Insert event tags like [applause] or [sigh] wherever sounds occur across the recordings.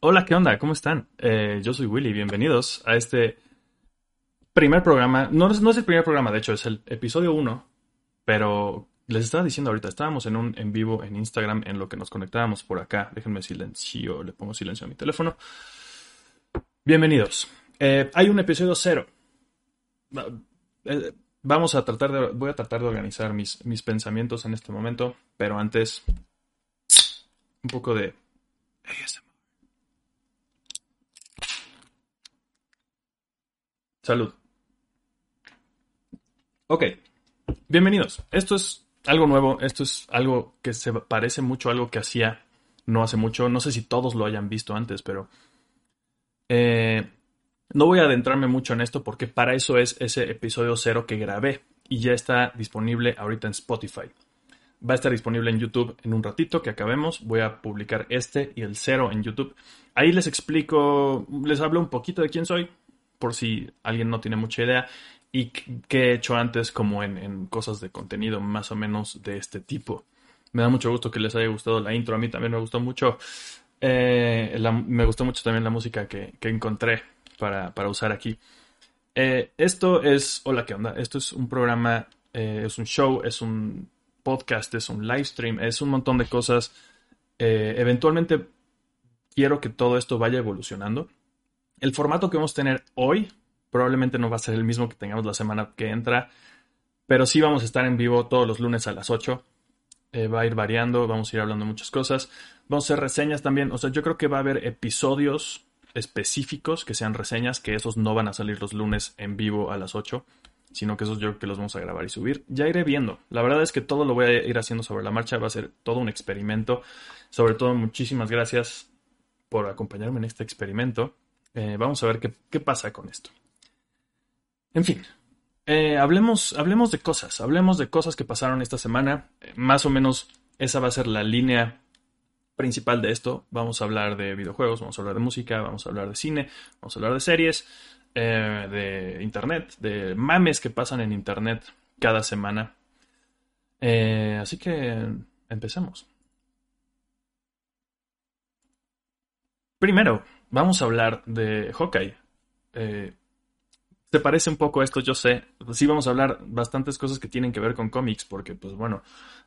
Hola, ¿qué onda? ¿Cómo están? Eh, yo soy Willy, bienvenidos a este primer programa. No, no es el primer programa, de hecho, es el episodio 1, pero les estaba diciendo ahorita, estábamos en un en vivo en Instagram en lo que nos conectábamos por acá. Déjenme silencio, le pongo silencio a mi teléfono. Bienvenidos. Eh, hay un episodio cero. Va- eh, Vamos a tratar de, voy a tratar de organizar mis, mis pensamientos en este momento, pero antes, un poco de. Salud. Ok, bienvenidos. Esto es algo nuevo, esto es algo que se parece mucho a algo que hacía no hace mucho. No sé si todos lo hayan visto antes, pero eh, no voy a adentrarme mucho en esto porque para eso es ese episodio cero que grabé y ya está disponible ahorita en Spotify. Va a estar disponible en YouTube en un ratito que acabemos. Voy a publicar este y el cero en YouTube. Ahí les explico, les hablo un poquito de quién soy, por si alguien no tiene mucha idea, y qué he hecho antes como en, en cosas de contenido más o menos de este tipo. Me da mucho gusto que les haya gustado la intro. A mí también me gustó mucho. eh, me gustó mucho también la música que, que encontré para, para usar aquí. Eh, esto es, hola, ¿qué onda? Esto es un programa, eh, es un show, es un podcast, es un live stream, es un montón de cosas. Eventualmente quiero que todo esto vaya evolucionando. El formato que vamos a tener hoy probablemente no va a ser el mismo que tengamos la semana que entra, pero sí vamos a estar en vivo todos los lunes a las 8. Eh, va a ir variando, vamos a ir hablando de muchas cosas. Vamos a hacer reseñas también, o sea, yo creo que va a haber episodios específicos que sean reseñas, que esos no van a salir los lunes en vivo a las 8, sino que esos yo creo que los vamos a grabar y subir. Ya iré viendo. La verdad es que todo lo voy a ir haciendo sobre la marcha, va a ser todo un experimento. Sobre todo, muchísimas gracias por acompañarme en este experimento. Eh, vamos a ver qué, qué pasa con esto. En fin, eh, hablemos, hablemos de cosas, hablemos de cosas que pasaron esta semana. Eh, más o menos esa va a ser la línea principal de esto. Vamos a hablar de videojuegos, vamos a hablar de música, vamos a hablar de cine, vamos a hablar de series, de internet, de mames que pasan en internet cada semana. Así que empecemos. Primero, vamos a hablar de Hawkeye. Eh, se parece un poco a esto, yo sé. Sí vamos a hablar bastantes cosas que tienen que ver con cómics, porque pues bueno,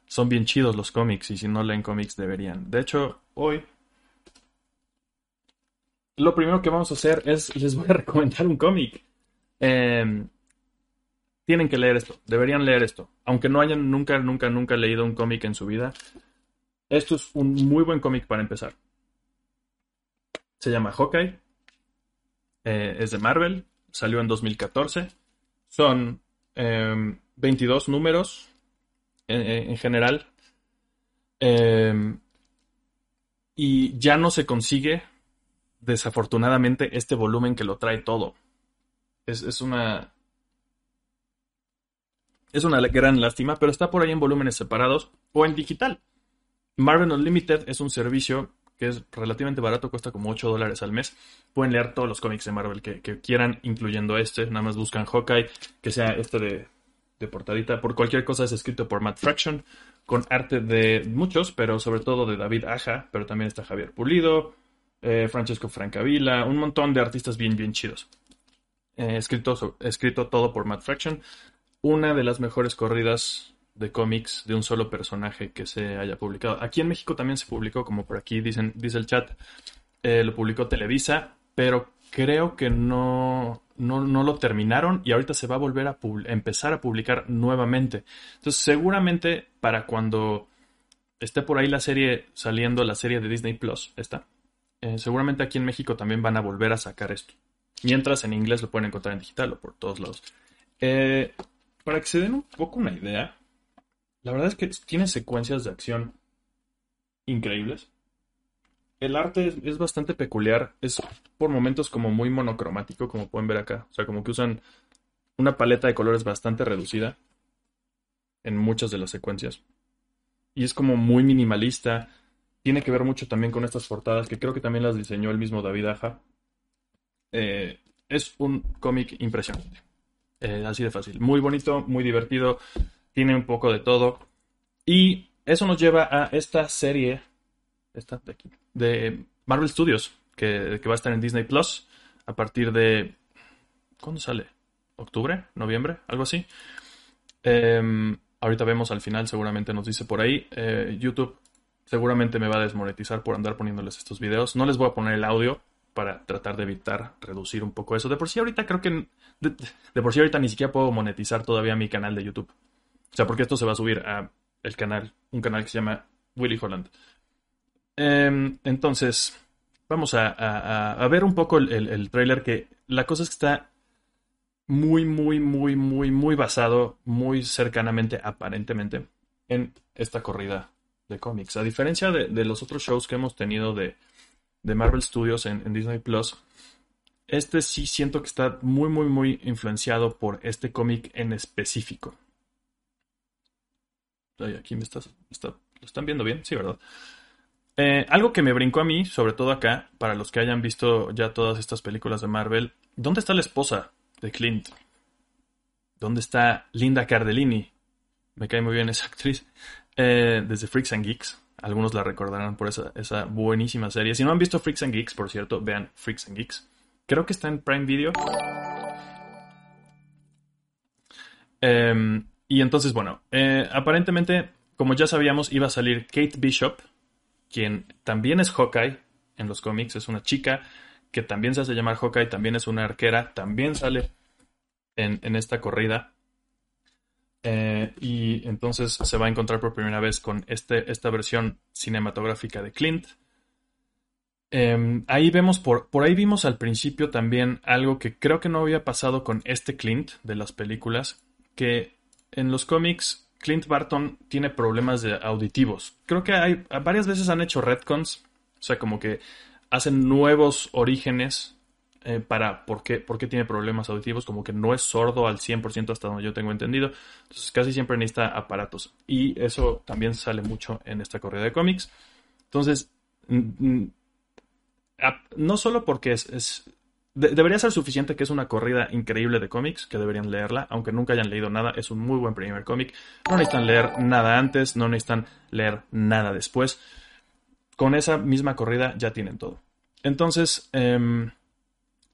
son bien chidos los cómics y si no leen cómics deberían. De hecho, hoy lo primero que vamos a hacer es les voy a [laughs] recomendar un cómic. Eh, tienen que leer esto, deberían leer esto. Aunque no hayan nunca, nunca, nunca leído un cómic en su vida, esto es un muy buen cómic para empezar. Se llama Hawkeye, eh, es de Marvel, salió en 2014. Son eh, 22 números en, en general. Eh, y ya no se consigue, desafortunadamente, este volumen que lo trae todo. Es, es una. Es una gran lástima, pero está por ahí en volúmenes separados o en digital. Marvel Unlimited es un servicio que es relativamente barato, cuesta como 8 dólares al mes. Pueden leer todos los cómics de Marvel que, quieran, incluyendo este. Nada más buscan Hawkeye, que sea este de, de portadita. Por cualquier cosa es escrito por Matt Fraction, con arte de muchos, pero sobre todo de David Aja, pero también está Javier Pulido, eh, Francesco Francavilla, un montón de artistas bien, bien chidos. Eh, escrito, escrito todo por Matt Fraction. Una de las mejores corridas de cómics de un solo personaje que se haya publicado. Aquí en México también se publicó, como por aquí dicen, dice el chat, eh, lo publicó Televisa, pero creo que no, no, no lo terminaron y ahorita se va a volver a empezar a publicar nuevamente. Entonces, seguramente para cuando esté por ahí la serie saliendo, la serie de Disney Plus, está. eh, seguramente aquí en México también van a volver a sacar esto. Mientras en inglés lo pueden encontrar en digital o por todos lados. Eh, para que se den un poco una idea, la verdad es que tiene secuencias de acción increíbles. El arte es, bastante peculiar, es por momentos como muy monocromático, como pueden ver acá. O sea, como que usan una paleta de colores bastante reducida en muchas de las secuencias. Y es como muy minimalista. Tiene que ver mucho también con estas portadas, que creo que también las diseñó el mismo David Aja. Eh, es un cómic impresionante. Eh, así de fácil. Muy bonito, muy divertido. Tiene un poco de todo. Y eso nos lleva a esta serie. Esta de aquí. De Marvel Studios. que, va a estar en Disney Plus a partir de... ¿Cuándo sale? ¿Octubre? ¿Noviembre? Algo así. Em, ahorita vemos al final, seguramente nos dice por ahí. Eh, YouTube seguramente me va a desmonetizar por andar poniéndoles estos videos. No les voy a poner el audio para tratar de evitar reducir un poco eso. De por sí ahorita creo que... De, por sí ahorita ni siquiera puedo monetizar todavía mi canal de YouTube. O sea, porque esto se va a subir a el canal, un canal que se llama Willy Holland. Em, entonces, vamos a, ver un poco el, el, trailer que la cosa es que está muy, muy, muy, muy, muy basado, muy cercanamente, aparentemente, en esta corrida de cómics. A diferencia de, los otros shows que hemos tenido de, Marvel Studios en, Disney Plus, este sí siento que está muy, muy, muy influenciado por este cómic en específico. Aquí me estás, ¿Lo están viendo bien? Sí, ¿verdad? Eh, algo que me brincó a mí, sobre todo acá, para los que hayan visto ya todas estas películas de Marvel, ¿dónde está la esposa de Clint? ¿Dónde está Linda Cardellini? Me cae muy bien esa [laughs] actriz. Eh, desde Freaks and Geeks. Algunos la recordarán por esa, esa, buenísima serie. Si no han visto Freaks and Geeks, por cierto, vean Freaks and Geeks. Creo que está en Prime Video. Em, y entonces, bueno, eh, aparentemente, como ya sabíamos, iba a salir Kate Bishop, quien también es Hawkeye en los cómics, es una chica que también se hace llamar Hawkeye, también es una arquera, también sale en, esta corrida. Eh, y entonces se va a encontrar por primera vez con este, esta versión cinematográfica de Clint. Em, ahí vemos, por, por ahí vimos al principio también algo que creo que no había pasado con este Clint de las películas, que en los cómics Clint Barton tiene problemas de auditivos. Creo que hay varias veces han hecho retcons, o sea, como que hacen nuevos orígenes eh, para por qué, por qué tiene problemas auditivos, como que no es sordo al 100% hasta donde yo tengo entendido. Entonces casi siempre necesita aparatos. Y eso también sale mucho en esta corrida de cómics. Entonces, no solo porque es, debería ser suficiente que es una corrida increíble de cómics, que deberían leerla, aunque nunca hayan leído nada, es un muy buen primer cómic. No necesitan leer nada antes, no necesitan leer nada después. Con esa misma corrida ya tienen todo. Entonces, em,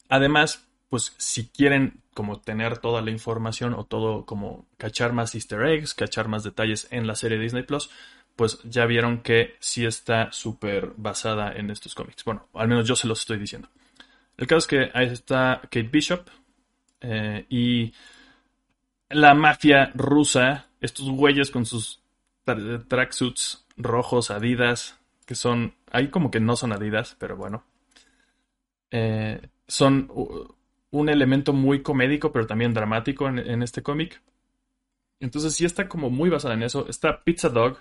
además, pues si quieren como tener toda la información o todo como cachar más easter eggs, cachar más detalles en la serie Disney Plus, pues ya vieron que sí está súper basada en estos cómics. Bueno, al menos yo se los estoy diciendo. El caso es que ahí está Kate Bishop eh, y la mafia rusa, estos güeyes con sus tracksuits rojos, Adidas, que son, ahí como que no son Adidas, pero bueno, eh, son un elemento muy comédico, pero también dramático en, en este cómic. Entonces sí está como muy basada en eso. Está Pizza Dog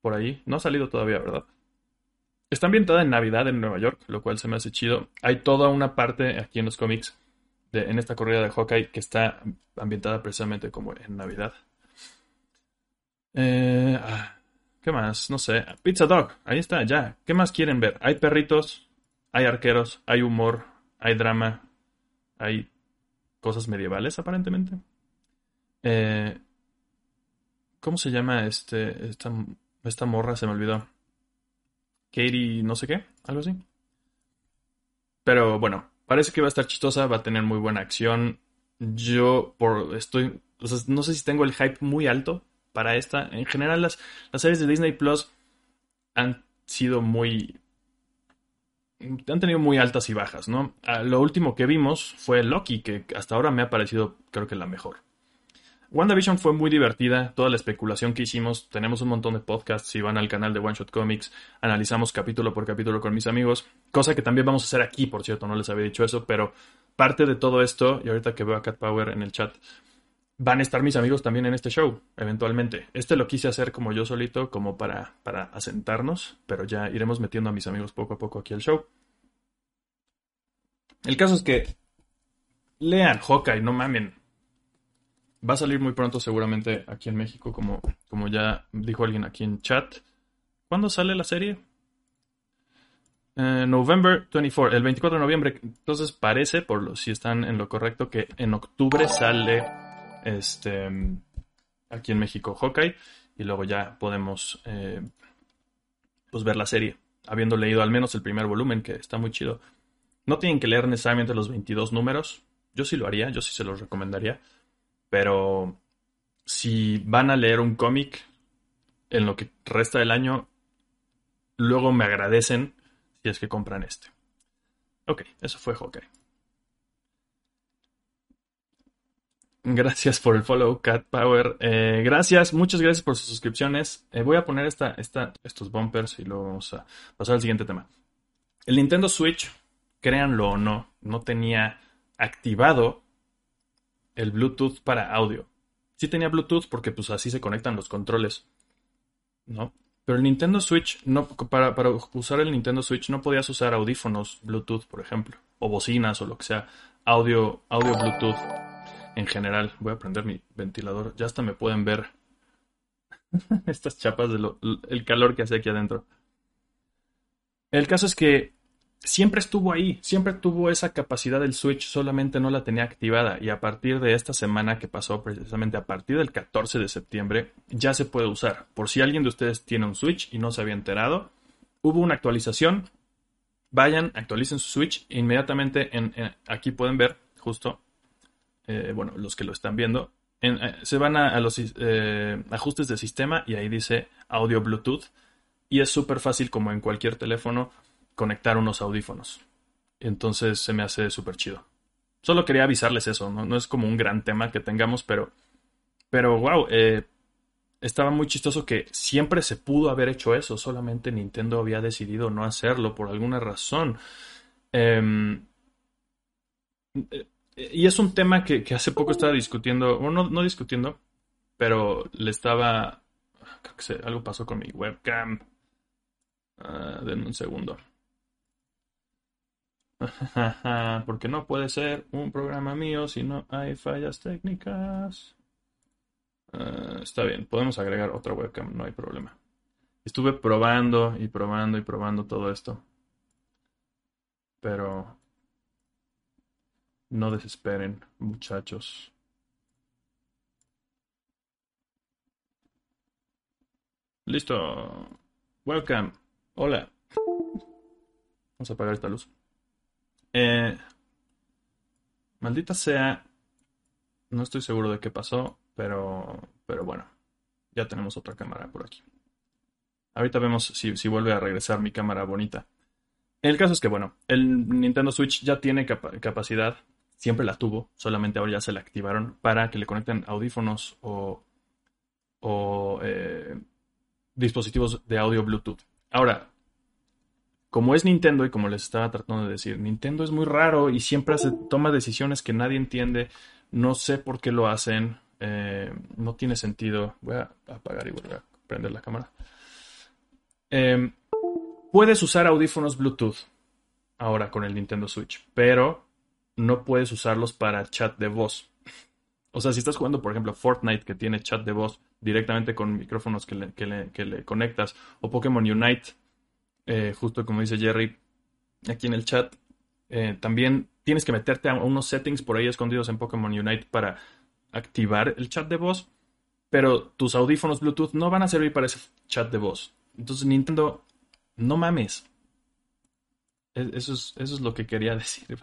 por ahí. No ha salido todavía, ¿verdad? Está ambientada en Navidad en Nueva York, lo cual se me hace chido. Hay toda una parte aquí en los cómics, de, en esta corrida de Hawkeye, que está ambientada precisamente como en Navidad. Eh, ah, ¿Qué más? No sé. Pizza Dog, ahí está, ya. ¿Qué más quieren ver? Hay perritos, hay arqueros, hay humor, hay drama, hay cosas medievales aparentemente. Eh, ¿Cómo se llama este, esta, esta morra? Se me olvidó. Katie no sé qué, algo así. Pero bueno, parece que va a estar chistosa, va a tener muy buena acción. Yo por estoy, no sé si tengo el hype muy alto para esta. En general las, las series de Disney Plus han sido muy han tenido muy altas y bajas, ¿no? Ah, lo último que vimos fue Loki, que hasta ahora me ha parecido creo que la mejor. WandaVision fue muy divertida, toda la especulación que hicimos, tenemos un montón de podcasts, si van al canal de One Shot Comics, analizamos capítulo por capítulo con mis amigos, cosa que también vamos a hacer aquí, por cierto, no les había dicho eso, pero parte de todo esto, y ahorita que veo a Cat Power en el chat, van a estar mis amigos también en este show, eventualmente. Este lo quise hacer como yo solito, como para, para asentarnos, pero ya iremos metiendo a mis amigos poco a poco aquí al show. El caso es que lean Hawkeye, no mamen. Va a salir muy pronto seguramente aquí en México, como, como ya dijo alguien aquí en chat. ¿Cuándo sale la serie? Eh, November 24, el 24 de noviembre. Entonces parece, por lo, si están en lo correcto, que en octubre sale este aquí en México Hawkeye y luego ya podemos eh, pues ver la serie habiendo leído al menos el primer volumen, que está muy chido. No tienen que leer necesariamente los 22 números. Yo sí lo haría, yo sí se los recomendaría. Pero si van a leer un cómic en lo que resta del año, luego me agradecen si es que compran este. Ok, eso fue Hawkeye. Gracias por el follow, Cat Power. Eh, gracias, muchas gracias por sus suscripciones. Eh, voy a poner esta, esta, estos bumpers y luego vamos a pasar al siguiente tema. El Nintendo Switch, créanlo o no, no tenía activado el Bluetooth para audio. Sí tenía Bluetooth porque pues así se conectan los controles. ¿No? Pero el Nintendo Switch, no, para, para usar el Nintendo Switch no podías usar audífonos Bluetooth, por ejemplo. O bocinas o lo que sea. Audio, audio Bluetooth en general. Voy a prender mi ventilador. Ya hasta me pueden ver [laughs] estas chapas del calor que hace aquí adentro. El caso es que siempre estuvo ahí, siempre tuvo esa capacidad del Switch, solamente no la tenía activada y a partir de esta semana que pasó, precisamente a partir del 14 de septiembre, ya se puede usar. Por si alguien de ustedes tiene un Switch y no se había enterado, hubo una actualización. Vayan, actualicen su Switch e inmediatamente en, aquí pueden ver justo eh, bueno, los que lo están viendo, eh, se van a, los eh, ajustes de sistema y ahí dice audio Bluetooth y es súper fácil como en cualquier teléfono conectar unos audífonos. Entonces se me hace súper chido. Solo quería avisarles eso, ¿no? no es como un gran tema que tengamos, pero, pero wow, estaba muy chistoso que siempre se pudo haber hecho eso, solamente Nintendo había decidido no hacerlo por alguna razón. Eh, y es un tema que, hace poco estaba discutiendo, o no, no discutiendo, pero le estaba... Creo que algo pasó con mi webcam. Uh, denme un segundo. [laughs] Porque no puede ser un programa mío si no hay fallas técnicas. Ah, está bien, podemos agregar otra webcam, no hay problema. Estuve probando y probando y probando todo esto. Pero no desesperen, muchachos. Listo. Welcome. Hola. Vamos a apagar esta luz. Eh, maldita sea. No estoy seguro de qué pasó, pero, pero bueno. Ya tenemos otra cámara por aquí. Ahorita vemos si, si vuelve a regresar mi cámara bonita. El caso es que, bueno, el Nintendo Switch ya tiene capacidad siempre la tuvo, solamente ahora ya se la activaron para que le conecten audífonos o, eh, dispositivos de audio Bluetooth. Ahora, como es Nintendo y como les estaba tratando de decir, Nintendo es muy raro y siempre se toma decisiones que nadie entiende. No sé por qué lo hacen. Eh, no tiene sentido. Voy a apagar y volver a prender la cámara. Em, puedes usar audífonos Bluetooth ahora con el Nintendo Switch, pero no puedes usarlos para chat de voz. O sea, si estás jugando, por ejemplo, Fortnite, que tiene chat de voz directamente con micrófonos que le, conectas, o Pokémon Unite, eh, justo como dice Jerry aquí en el chat, eh, también tienes que meterte a unos settings por ahí escondidos en Pokémon Unite para activar el chat de voz, pero tus audífonos Bluetooth no van a servir para ese chat de voz. Entonces, Nintendo, no mames. E, eso es, eso es lo que quería [laughs] decir.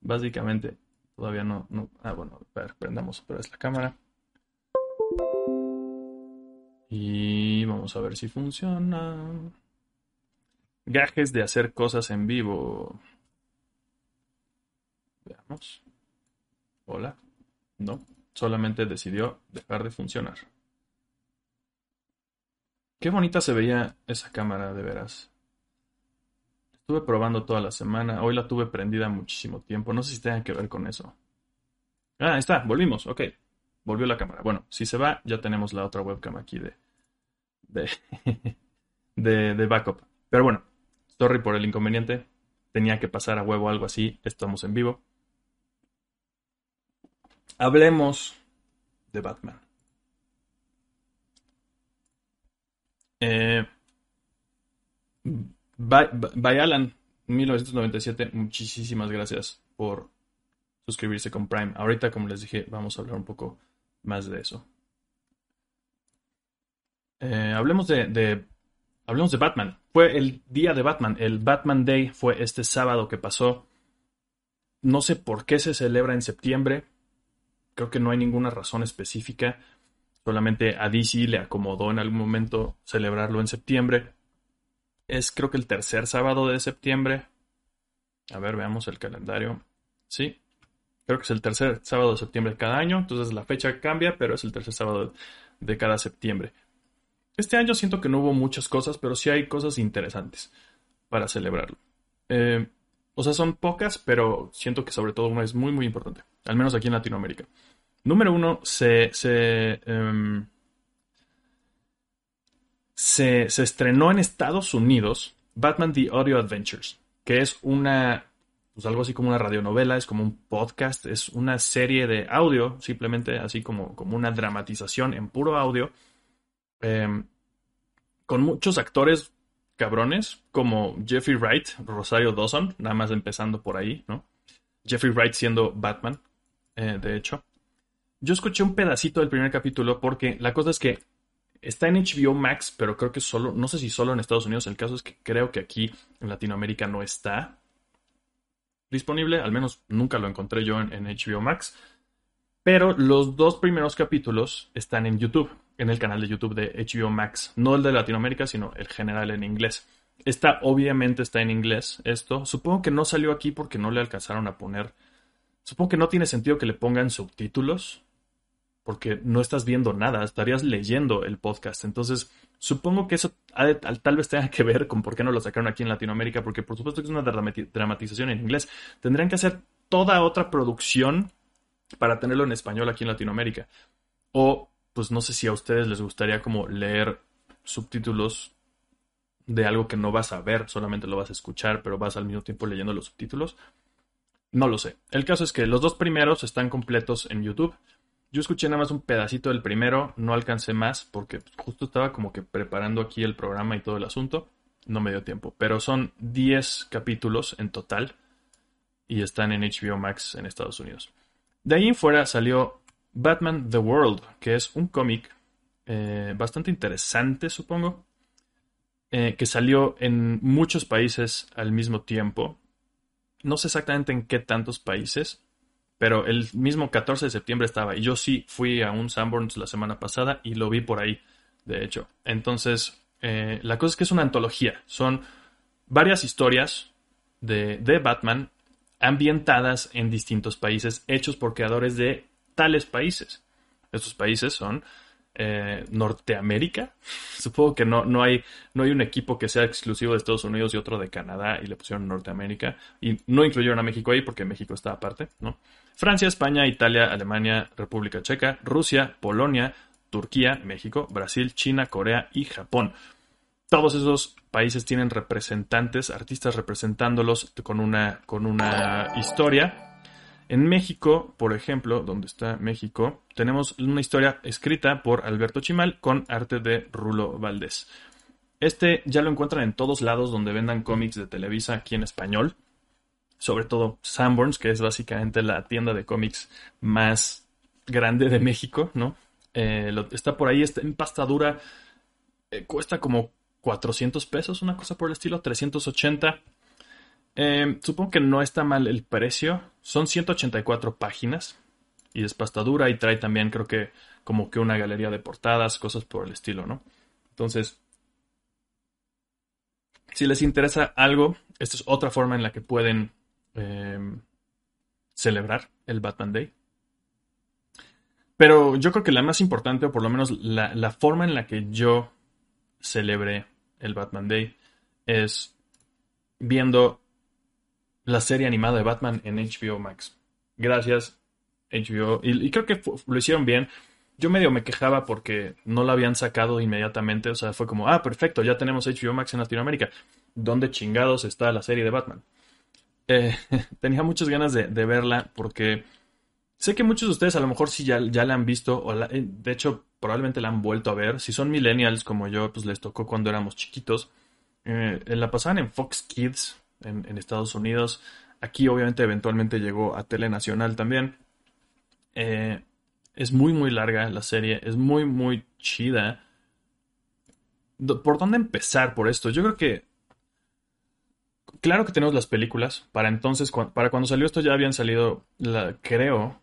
Básicamente, todavía no, no. Ah, bueno, a ver, prendamos otra vez la cámara. Y vamos a ver si funciona. Gajes de hacer cosas en vivo. Veamos. Hola. No, solamente decidió dejar de funcionar. Qué bonita se veía esa cámara, de veras. Estuve probando toda la semana. Hoy la tuve prendida muchísimo tiempo. No sé si tenga que ver con eso. Ah, está, volvimos. Ok. Volvió la cámara. Bueno, si se va, ya tenemos la otra webcam aquí de. de. [laughs] de, de backup. Pero bueno, sorry por el inconveniente. Tenía que pasar a huevo algo así. Estamos en vivo. Hablemos de Batman. Eh, Bayalan 1997, muchísimas gracias por suscribirse con Prime. Ahorita, como les dije, vamos a hablar un poco más de eso. Eh, hablemos de, hablemos de Batman. Fue el día de Batman. El Batman Day fue este sábado que pasó. No sé por qué se celebra en septiembre. Creo que no hay ninguna razón específica. Solamente a DC le acomodó en algún momento celebrarlo en septiembre. Es creo que el tercer sábado de septiembre. A ver, veamos el calendario. Sí, creo que es el tercer sábado de septiembre de cada año. Entonces la fecha cambia, pero es el tercer sábado de cada septiembre. Este año siento que no hubo muchas cosas, pero sí hay cosas interesantes para celebrarlo. Eh, o sea, son pocas, pero siento que sobre todo una es muy, muy importante. Al menos aquí en Latinoamérica. Número uno, se, se, em, se, estrenó en Estados Unidos Batman The Audio Adventures, que es una, pues algo así como una radionovela, es como un podcast, es una serie de audio, simplemente así como, como una dramatización en puro audio, em, con muchos actores cabrones, como Jeffrey Wright, Rosario Dawson, nada más empezando por ahí, ¿no? Jeffrey Wright siendo Batman, eh, de hecho. Yo escuché un pedacito del primer capítulo porque la cosa es que está en HBO Max, pero creo que solo, no sé si solo en Estados Unidos, el caso es que creo que aquí en Latinoamérica no está disponible, al menos nunca lo encontré yo en, HBO Max. Pero los dos primeros capítulos están en YouTube, en el canal de YouTube de HBO Max. No el de Latinoamérica, sino el general en inglés. Esta obviamente está en inglés, esto. Supongo que no salió aquí porque no le alcanzaron a poner... Supongo que no tiene sentido que le pongan subtítulos porque no estás viendo nada, estarías leyendo el podcast. Entonces, supongo que eso tal vez tenga que ver con por qué no lo sacaron aquí en Latinoamérica, porque por supuesto que es una dramatización en inglés. Tendrían que hacer toda otra producción para tenerlo en español aquí en Latinoamérica. O, pues no sé si a ustedes les gustaría como leer subtítulos de algo que no vas a ver, solamente lo vas a escuchar, pero vas al mismo tiempo leyendo los subtítulos. No lo sé. El caso es que los dos primeros están completos en YouTube. Yo escuché nada más un pedacito del primero, no alcancé más porque justo estaba como que preparando aquí el programa y todo el asunto. No me dio tiempo, pero son 10 capítulos en total y están en HBO Max en Estados Unidos. De ahí en fuera salió Batman The World, que es un cómic eh, bastante interesante, supongo, eh, que salió en muchos países al mismo tiempo. No sé exactamente en qué tantos países, pero el mismo 14 de septiembre estaba. Y yo sí fui a un Sanborns la semana pasada y lo vi por ahí, de hecho. Entonces, eh, la cosa es que es una antología. Son varias historias de, de Batman ambientadas en distintos países, hechos por creadores de tales países. Estos países son eh, Norteamérica. [laughs] Supongo que no, no, hay, no hay un equipo que sea exclusivo de Estados Unidos y otro de Canadá y le pusieron Norteamérica. Y no incluyeron a México ahí porque México está aparte, ¿no? Francia, España, Italia, Alemania, República Checa, Rusia, Polonia, Turquía, México, Brasil, China, Corea y Japón. Todos esos países tienen representantes, artistas representándolos con una, con una historia en México, por ejemplo, donde está México, tenemos una historia escrita por Alberto Chimal con arte de Rulo Valdés. Este ya lo encuentran en todos lados donde vendan cómics de Televisa aquí en español. Sobre todo Sanborns, que es básicamente la tienda de cómics más grande de México, ¿no? Eh, está por ahí, está en pastadura. Eh, cuesta como 400 pesos, una cosa por el estilo, 380. Em, supongo que no está mal el precio. Son 184 páginas. Y es pastadura y trae también creo que como que una galería de portadas, cosas por el estilo, ¿no? Entonces, si les interesa algo, esta es otra forma en la que pueden em, celebrar el Batman Day. Pero yo creo que la más importante, o por lo menos la, la forma en la que yo celebré el Batman Day, es viendo la serie animada de Batman en HBO Max. Gracias, HBO. Y, creo que lo hicieron bien. Yo medio me quejaba porque no la habían sacado inmediatamente. O sea, fue como, ah, perfecto, ya tenemos HBO Max en Latinoamérica. ¿Dónde chingados está la serie de Batman? Eh, [laughs] tenía muchas ganas de, verla porque sé que muchos de ustedes a lo mejor sí ya, la han visto. O eh, de hecho, probablemente la han vuelto a ver. Si son millennials como yo, pues les tocó cuando éramos chiquitos. Eh, la pasaban en Fox Kids en, Estados Unidos. Aquí obviamente eventualmente llegó a Telenacional también. Eh, es muy muy larga la serie, es muy muy chida. ¿por dónde empezar por esto? Yo creo que claro que tenemos las películas. Para entonces, para cuando salió esto ya habían salido, creo,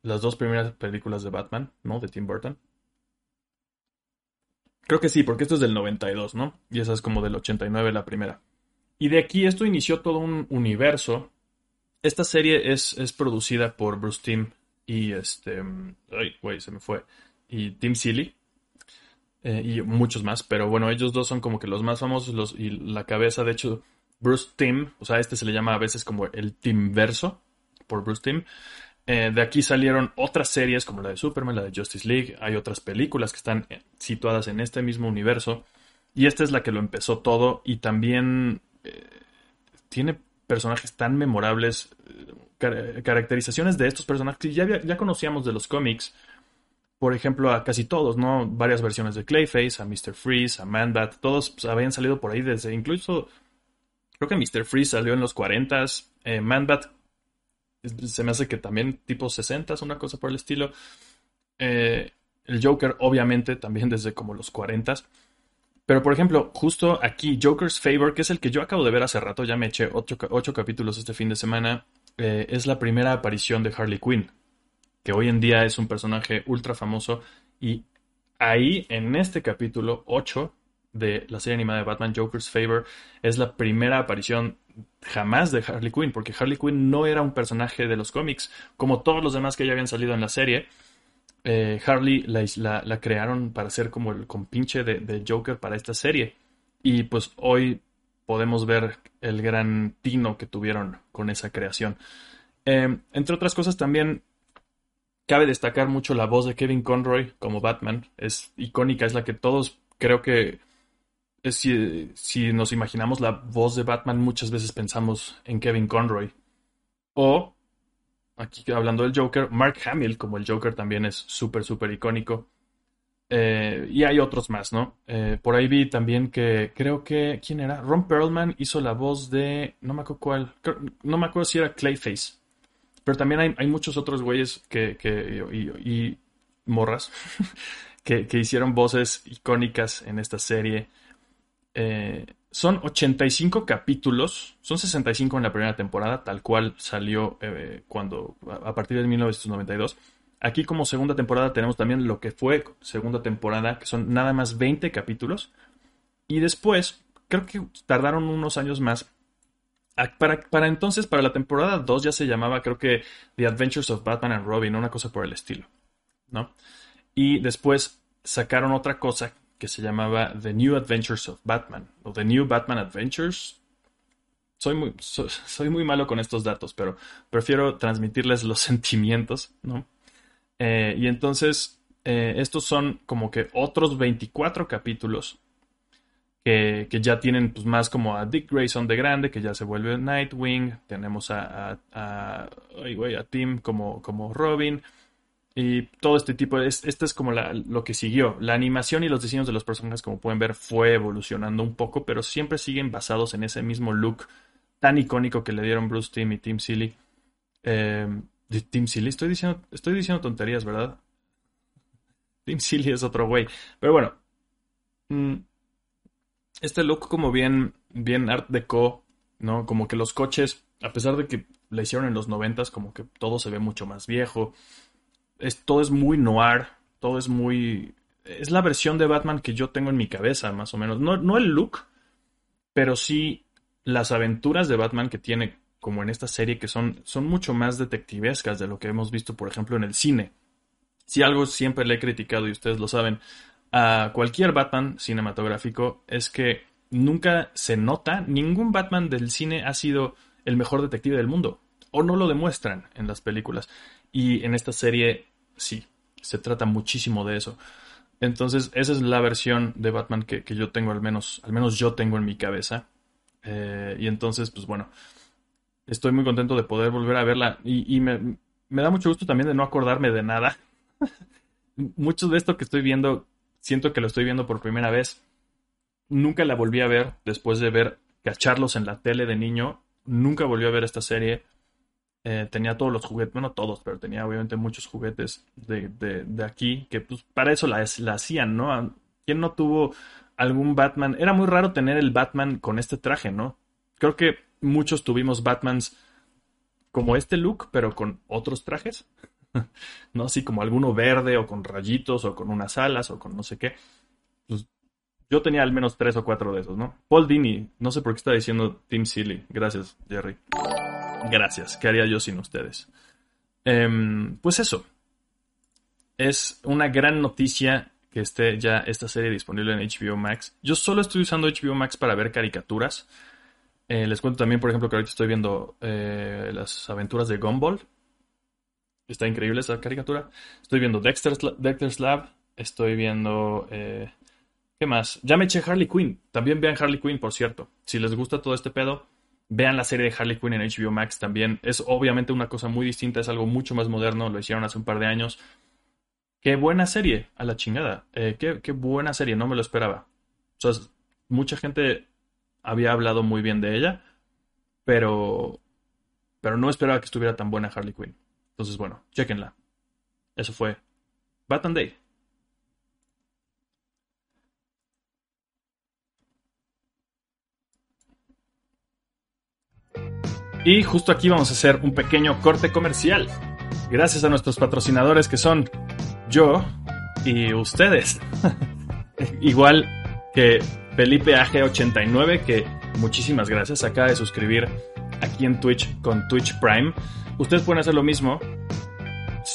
las dos primeras películas de Batman, ¿no? De Tim Burton. Creo que sí, porque esto es del 92, ¿no? Y esa es como del 89 la primera. Y de aquí esto inició todo un universo. Esta serie es, es producida por Bruce Timm y este... Ay, güey, se me fue. Y Tim Seeley. Eh, y muchos más, pero bueno, ellos dos son como que los más famosos y la cabeza, de hecho, Bruce Tim, o sea, este se le llama a veces como el Tim Verso, por Bruce Tim. Eh, de aquí salieron otras series como la de Superman, la de Justice League, hay otras películas que están eh, situadas en este mismo universo. Y esta es la que lo empezó todo y también tiene personajes tan memorables, caracterizaciones de estos personajes que ya, ya conocíamos de los cómics por ejemplo, a casi todos, ¿no? Varias versiones de Clayface, a Mr. Freeze, a Manbat, todos pues, habían salido por ahí desde, incluso, creo que Mr. Freeze salió en los 40s, eh, se me hace que también tipo 60s, una cosa por el estilo. Eh, el Joker, obviamente, también desde como los 40s. Pero, por ejemplo, justo aquí, Joker's Favor, que es el que yo acabo de ver hace rato, ya me eché ocho, capítulos este fin de semana, eh, es la primera aparición de Harley Quinn que hoy en día es un personaje ultra famoso. Y ahí, en este capítulo 8 de la serie animada de Batman Joker's Favor, es la primera aparición jamás de Harley Quinn, porque Harley Quinn no era un personaje de los cómics, como todos los demás que ya habían salido en la serie. Eh, Harley la, crearon para ser como el compinche de, Joker para esta serie. Y pues hoy podemos ver el gran tino que tuvieron con esa creación. Eh, entre otras cosas, también Cabe destacar mucho la voz de Kevin Conroy como Batman. Es icónica, es la que todos creo que si, si, nos imaginamos la voz de Batman, muchas veces pensamos en Kevin Conroy. O, aquí hablando del Joker, Mark Hamill como el Joker también es súper, súper icónico. Eh, y hay otros más, ¿no? Eh, por ahí vi también que creo que, ¿quién era? Ron Perlman hizo la voz de, no me acuerdo cuál, no me acuerdo si era Clayface. Pero también hay, muchos otros güeyes que, y, morras [laughs] que, hicieron voces icónicas en esta serie. Eh, son 85 capítulos, son 65 en la primera temporada, tal cual salió eh, cuando a partir de 1992. Aquí como segunda temporada tenemos también lo que fue segunda temporada, que son nada más 20 capítulos. Y después, creo que tardaron unos años más para, entonces, para la temporada 2 ya se llamaba, creo que, The Adventures of Batman and Robin, una cosa por el estilo, ¿no? Y después sacaron otra cosa que se llamaba The New Adventures of Batman, o The New Batman Adventures. Soy muy, [laughs] soy, muy malo con estos datos, pero prefiero transmitirles los [laughs] sentimientos, ¿no? Eh, y entonces, eh, estos son como que otros 24 capítulos que, ya tienen pues, más como a Dick Grayson de grande, que ya se vuelve Nightwing, tenemos a, a, a, a Tim como, como Robin, y todo este tipo, de, este es como lo que siguió. La animación y los diseños de los personajes, como pueden ver, fue evolucionando un poco, pero siempre siguen basados en ese mismo look tan icónico que le dieron Bruce Tim y Tim Silly. Eh, Tim Silly, estoy diciendo, estoy diciendo tonterías, ¿verdad? Tim Silly es otro güey. Pero bueno, mm, este look como bien, bien art deco, ¿no? Como que los coches, a pesar de que la hicieron en los noventas, como que todo se ve mucho más viejo. Es, todo es muy noir, todo es muy... Es la versión de Batman que yo tengo en mi cabeza, más o menos. No, no el look, pero sí las aventuras de Batman que tiene como en esta serie que son, son mucho más detectivescas de lo que hemos visto, por ejemplo, en el cine. Si algo siempre le he criticado y ustedes lo saben, a cualquier Batman cinematográfico es que nunca se nota, ningún Batman del cine ha sido el mejor detective del mundo. O no lo demuestran en las películas. Y en esta serie sí, se trata muchísimo de eso. Entonces, esa es la versión de Batman que, yo tengo, al menos, al menos yo tengo en mi cabeza. Eh, y entonces, pues bueno, estoy muy contento de poder volver a verla. Y, me, me da mucho gusto también de no acordarme de nada. [laughs] Mucho de esto que estoy viendo siento que lo estoy viendo por primera vez. Nunca la volví a ver después de ver cacharlos en la tele de niño. Nunca volví a ver esta serie. Eh, tenía todos los juguetes, bueno, todos, pero tenía obviamente muchos juguetes de, aquí que pues para eso la, la hacían, ¿no? ¿Quién no tuvo algún Batman? Era muy raro tener el Batman con este traje, ¿no? Creo que muchos tuvimos Batmans como este look, pero con otros trajes. [laughs] ¿No? Así como alguno verde o con rayitos o con unas alas o con no sé qué. Pues, yo tenía al menos tres o cuatro de esos, ¿no? Paul Dini, no sé por qué está diciendo Team Silly. Gracias, Jerry. Gracias. ¿Qué haría yo sin ustedes? Em, pues eso. Es una gran noticia que esté ya esta serie disponible en HBO Max. Yo solo estoy usando HBO Max para ver caricaturas. Eh, les cuento también, por ejemplo, que ahorita estoy viendo eh, las aventuras de Gumball. Está increíble esa caricatura. Estoy viendo Dexter's, Dexter's Lab. Estoy viendo... Eh, ¿Qué más? Ya me eché Harley Quinn. También vean Harley Quinn, por cierto. Si les gusta todo este pedo, vean la serie de Harley Quinn en HBO Max también. Es obviamente una cosa muy distinta, es algo mucho más moderno. Lo hicieron hace un par de años. Qué buena serie, a la chingada. qué, qué buena serie, no me lo esperaba. Mucha gente había hablado muy bien de ella, pero, pero no esperaba que estuviera tan buena Harley Quinn. Entonces, bueno, chequenla. Eso fue Batman Day. Y justo aquí vamos a hacer un pequeño corte comercial. Gracias a nuestros patrocinadores que son yo y ustedes. [laughs] Igual que Felipe AG89, que muchísimas gracias. Acaba de suscribir aquí en Twitch con Twitch Prime. Ustedes pueden hacer lo mismo.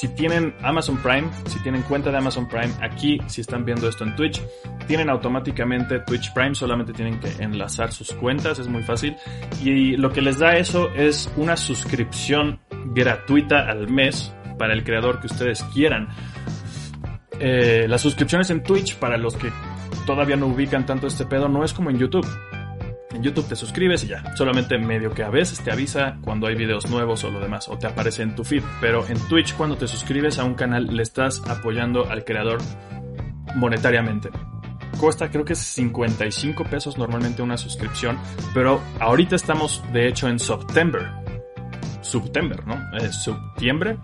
Si tienen Amazon Prime, si tienen cuenta de Amazon Prime, aquí, si están viendo esto en Twitch, tienen automáticamente Twitch Prime, solamente tienen que enlazar sus cuentas, es muy fácil. Y lo que les da eso es una suscripción gratuita al mes para el creador que ustedes quieran. Eh, las suscripciones en Twitch, para los que todavía no ubican tanto este pedo, no es como en YouTube. En YouTube te suscribes y ya, solamente medio que a veces te avisa cuando hay videos nuevos o lo demás, o te aparece en tu feed. Pero en Twitch, cuando te suscribes a un canal, le estás apoyando al creador monetariamente. Cuesta creo que es 55 pesos normalmente una suscripción, pero ahorita estamos de hecho en September. September, ¿no? Eh, septiembre.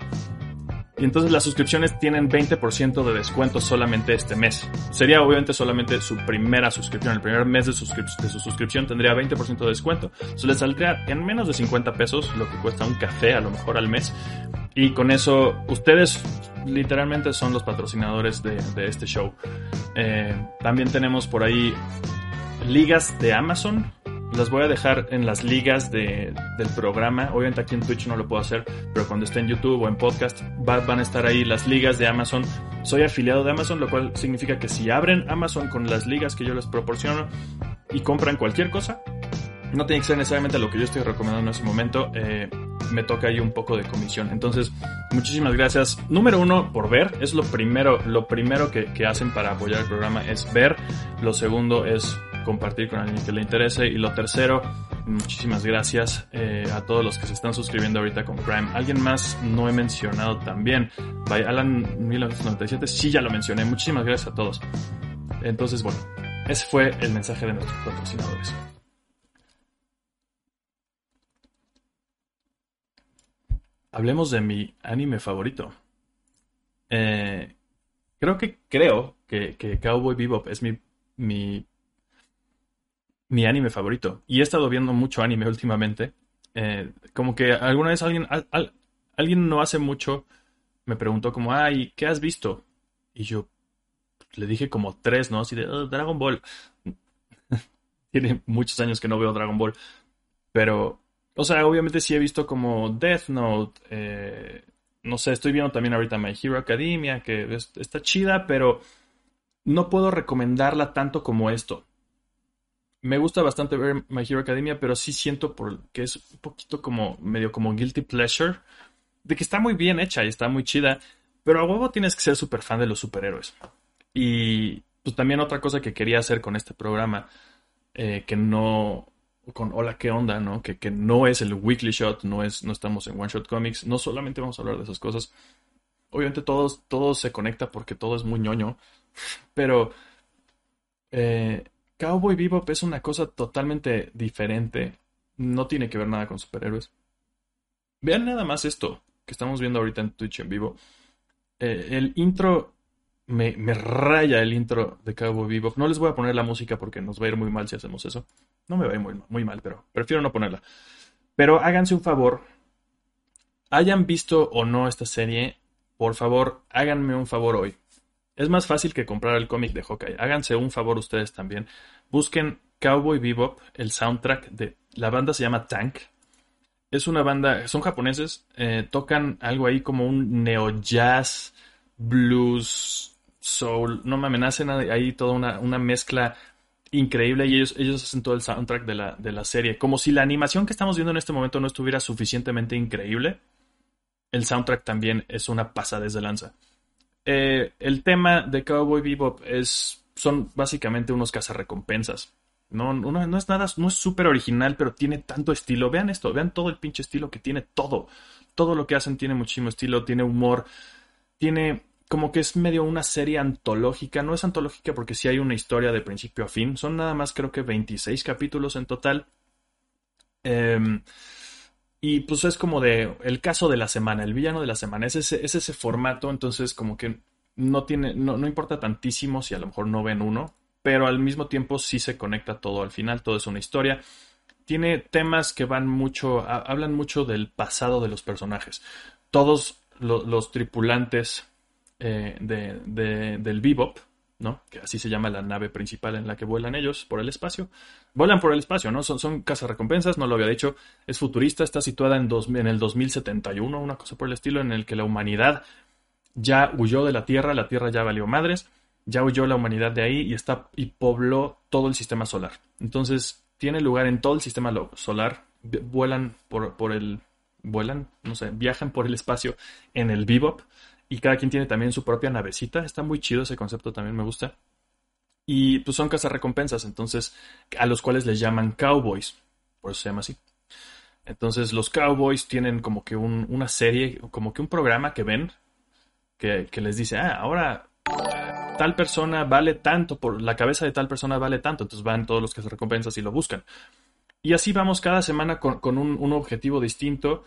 Y entonces las suscripciones tienen 20% de descuento solamente este mes. Sería obviamente solamente su primera suscripción. El primer mes de, su suscripción tendría 20% de descuento. Se les saldría en menos de 50 pesos, lo que cuesta un café a lo mejor al mes. Y con eso ustedes literalmente son los patrocinadores de, este show. Eh, también tenemos por ahí ligas de Amazon las voy a dejar en las ligas de, del programa. Obviamente aquí en Twitch no lo puedo hacer, pero cuando esté en YouTube o en podcast van a estar ahí las ligas de Amazon. Soy afiliado de Amazon, lo cual significa que si abren Amazon con las ligas que yo les proporciono y compran cualquier cosa, no tiene que ser necesariamente lo que yo estoy recomendando en ese momento. Eh, me toca ahí un poco de comisión. Entonces, muchísimas gracias. Número uno, por ver. Es lo primero, lo primero que, que hacen para apoyar el programa es ver. Lo segundo es compartir con alguien que le interese. Y lo tercero, muchísimas gracias eh, a todos los que se están suscribiendo ahorita con Prime. Alguien más no he mencionado también. By Alan 1997, sí ya lo mencioné. Muchísimas gracias a todos. Entonces, bueno, ese fue el mensaje de nuestros patrocinadores. Hablemos de mi anime favorito. Eh, creo que creo que, que Cowboy Bebop es mi, mi mi anime favorito. Y he estado viendo mucho anime últimamente. Eh, como que alguna vez alguien, alguien no hace mucho me preguntó como, ay, ¿qué has visto? Y yo le dije como tres, ¿no? Así de, oh, Dragon Ball. [laughs] Tiene muchos años que no veo Dragon Ball. Pero, o sea, obviamente sí he visto como Death Note. Eh, no sé, estoy viendo también ahorita My Hero Academia, que está chida, pero no puedo recomendarla tanto como esto me gusta bastante ver My Hero Academia, pero sí siento por que es un poquito como medio como guilty pleasure de que está muy bien hecha y está muy chida, pero a huevo tienes que ser súper fan de los superhéroes. Y pues también otra cosa que quería hacer con este programa, eh, que no con Hola, ¿qué onda? ¿no? Que, que, no es el weekly shot, no, es, no estamos en One Shot Comics, no solamente vamos a hablar de esas cosas. Obviamente todo, todo se conecta porque todo es muy ñoño, [laughs] pero eh, Cowboy Bebop es una cosa totalmente diferente. No tiene que ver nada con superhéroes. Vean nada más esto que estamos viendo ahorita en Twitch en vivo. Eh, el intro me, me, raya el intro de Cowboy Bebop. No les voy a poner la música porque nos va a ir muy mal si hacemos eso. No me va a ir muy, muy mal, pero prefiero no ponerla. Pero háganse un favor. Hayan visto o no esta serie, por favor, háganme un favor hoy. Es más fácil que comprar el cómic de Hawkeye. Háganse un favor ustedes también. Busquen Cowboy Bebop, el soundtrack de la banda se llama Tank. Es una banda, son japoneses, eh, tocan algo ahí como un neo jazz, blues, soul. No me amenacen ahí toda una, una mezcla increíble y ellos, ellos hacen todo el soundtrack de la, de la serie. Como si la animación que estamos viendo en este momento no estuviera suficientemente increíble, el soundtrack también es una pasada desde lanza. Eh, el tema de Cowboy Bebop es, son básicamente unos cazarrecompensas. No, no, no es nada, no es súper original, pero tiene tanto estilo. Vean esto, vean todo el pinche estilo que tiene todo. Todo lo que hacen tiene muchísimo estilo, tiene humor, tiene como que es medio una serie antológica. No es antológica porque sí hay una historia de principio a fin. Son nada más creo que 26 capítulos en total. Eh, y pues es como de el caso de la semana, el villano de la semana. Es ese, es ese formato, entonces como que no tiene, no, no importa tantísimo si a lo mejor no ven uno, pero al mismo tiempo sí se conecta todo al final, todo es una historia. Tiene temas que van mucho, hablan mucho del pasado de los personajes. Todos los tripulantes eh, de, de, del Bebop, ¿no? Que así se llama la nave principal en la que vuelan ellos por el espacio. Vuelan por el espacio, ¿no? Son, son recompensas no lo había dicho. Es futurista, está situada en, dos, en el 2071, una cosa por el estilo, en el que la humanidad ya huyó de la Tierra, la Tierra ya valió madres, ya huyó la humanidad de ahí y está y pobló todo el sistema solar. Entonces, tiene lugar en todo el sistema solar, vuelan por, por el vuelan, no sé, viajan por el espacio en el Bebop y cada quien tiene también su propia navecita. Está muy chido ese concepto, también me gusta. Y pues son recompensas, entonces, a los cuales les llaman cowboys, por eso se llama así. Entonces los cowboys tienen como que una serie, como que un programa que ven, que, que, les dice, ah, ahora tal persona vale tanto, por la cabeza de tal persona vale tanto, entonces van todos los que recompensas y lo buscan. Y así vamos cada semana con, con un, un, objetivo distinto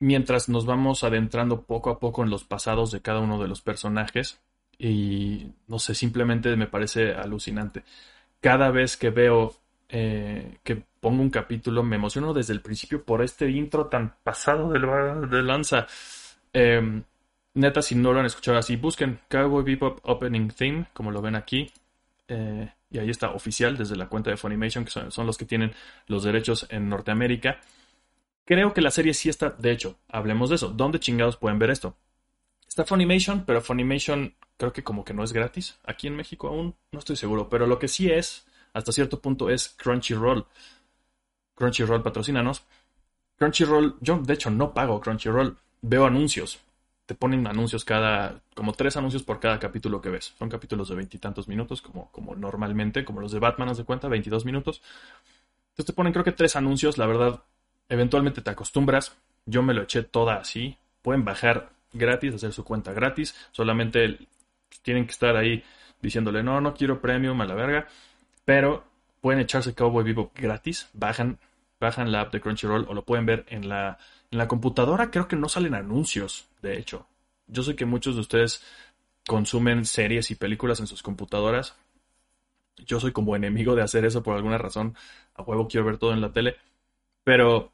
mientras nos vamos adentrando poco a poco en los pasados de cada uno de los personajes. Y no sé, simplemente me parece alucinante. Cada vez que veo eh, que pongo un capítulo, me emociono desde el principio por este intro tan pasado de, lanza. Em, neta, si no lo han escuchado así, busquen Cowboy Bebop Opening Theme, como lo ven aquí. Eh, y ahí está oficial desde la cuenta de Funimation, que son, los que tienen los derechos en Norteamérica. Creo que la serie sí está, de hecho, hablemos de eso. ¿Dónde chingados pueden ver esto? Está Funimation, pero Funimation creo que como que no es gratis. Aquí en México aún no estoy seguro, pero lo que sí es, hasta cierto punto, es Crunchyroll. Crunchyroll patrocínanos. Crunchyroll, yo de hecho no pago Crunchyroll, veo anuncios. Te ponen anuncios cada, como tres anuncios por cada capítulo que ves. Son capítulos de veintitantos minutos, como, como normalmente, como los de Batman, haz de cuenta, 22 minutos. Entonces te ponen creo que tres anuncios, la verdad Eventualmente te acostumbras. Yo me lo eché toda así. Pueden bajar gratis, hacer su cuenta gratis. Solamente tienen que estar ahí diciéndole, no, no quiero premium a la verga. Pero pueden echarse Cowboy Vivo gratis. Bajan, bajan la app de Crunchyroll o lo pueden ver en la, en la computadora. Creo que no salen anuncios, de hecho. Yo sé que muchos de ustedes consumen series y películas en sus computadoras. Yo soy como enemigo de hacer eso por alguna razón. A huevo quiero ver todo en la tele. Pero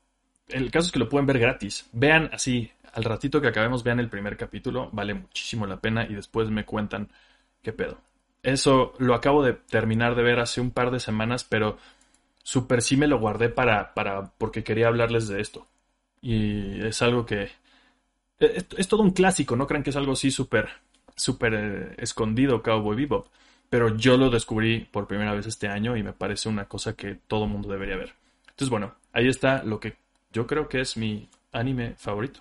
el caso es que lo pueden ver gratis. Vean así, al ratito que acabemos, vean el primer capítulo, vale muchísimo la pena y después me cuentan qué pedo. Eso lo acabo de terminar de ver hace un par de semanas, pero súper sí me lo guardé para, para, porque quería hablarles de esto. Y es algo que... Es, es todo un clásico, no crean que es algo así súper, súper eh, escondido Cowboy Bebop. Pero yo lo descubrí por primera vez este año y me parece una cosa que todo mundo debería ver. Entonces, bueno, ahí está lo que yo creo que es mi anime favorito.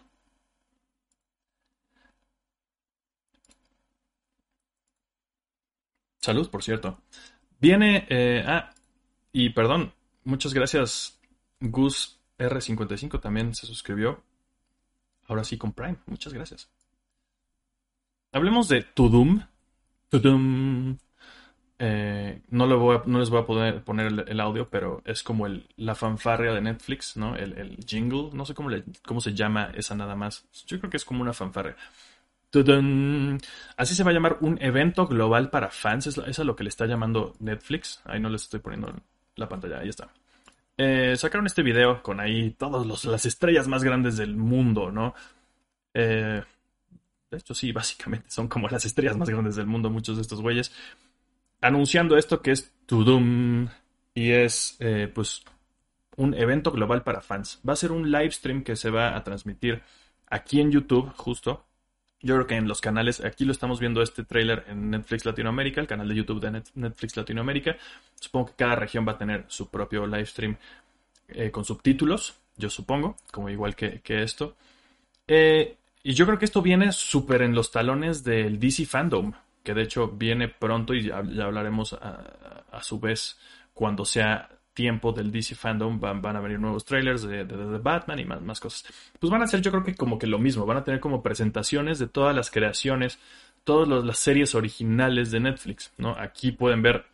Salud, por cierto. Viene. Eh, ah, y perdón, muchas gracias. Gus R55 también se suscribió. Ahora sí con Prime. Muchas gracias. Hablemos de Tudum. Tudum. Eh, no, les voy a poder poner el, audio, pero es como la fanfarria de Netflix, ¿no? El, jingle, no sé cómo se llama esa nada más. Yo creo que es como una fanfarria. Así se va a llamar un evento global para fans. Es, es, a lo que le está llamando Netflix. Ahí no les estoy poniendo la pantalla. Ahí está. Eh, sacaron este video con ahí todas las estrellas más grandes del mundo, ¿no? Eh, de hecho, sí, básicamente son como las estrellas más grandes del mundo, muchos de estos güeyes. Anunciando esto que es Tudum. Y es, eh, pues, un evento global para fans. Va a ser un live stream que se va a transmitir aquí en YouTube, justo. Yo creo que en los canales, aquí lo estamos viendo este trailer en Netflix Latinoamérica, el canal de YouTube de Netflix Latinoamérica. Supongo que cada región va a tener su propio live stream eh, con subtítulos, yo supongo, como igual que, esto. Eh, y yo creo que esto viene súper en los talones del DC Fandom, que de hecho viene pronto y ya, hablaremos a, su vez cuando sea tiempo del DC Fandom van, van a venir nuevos trailers de, de, Batman y más, más, cosas. Pues van a ser yo creo que como que lo mismo, van a tener como presentaciones de todas las creaciones, todas las series originales de Netflix, ¿no? Aquí pueden ver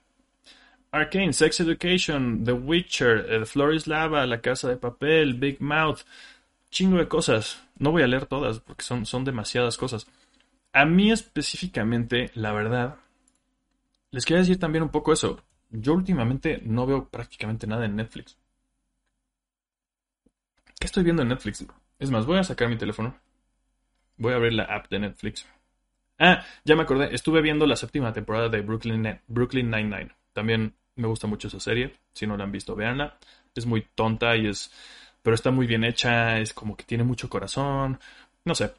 Arcane, Sex Education, The Witcher, The Floor is Lava, La Casa de Papel, Big Mouth, chingo de cosas. No voy a leer todas porque son, son demasiadas cosas. A mí específicamente, la verdad, les quería decir también un poco eso yo últimamente no veo prácticamente nada en Netflix. ¿Qué estoy viendo en Netflix? Es más, voy a sacar mi teléfono. Voy a abrir la app de Netflix. Ah, ya me acordé. Estuve viendo la séptima temporada de Brooklyn, Brooklyn Nine-Nine. También me gusta mucho esa serie. Si no la han visto, véanla. Es muy tonta y es. Pero está muy bien hecha. Es como que tiene mucho corazón. No sé.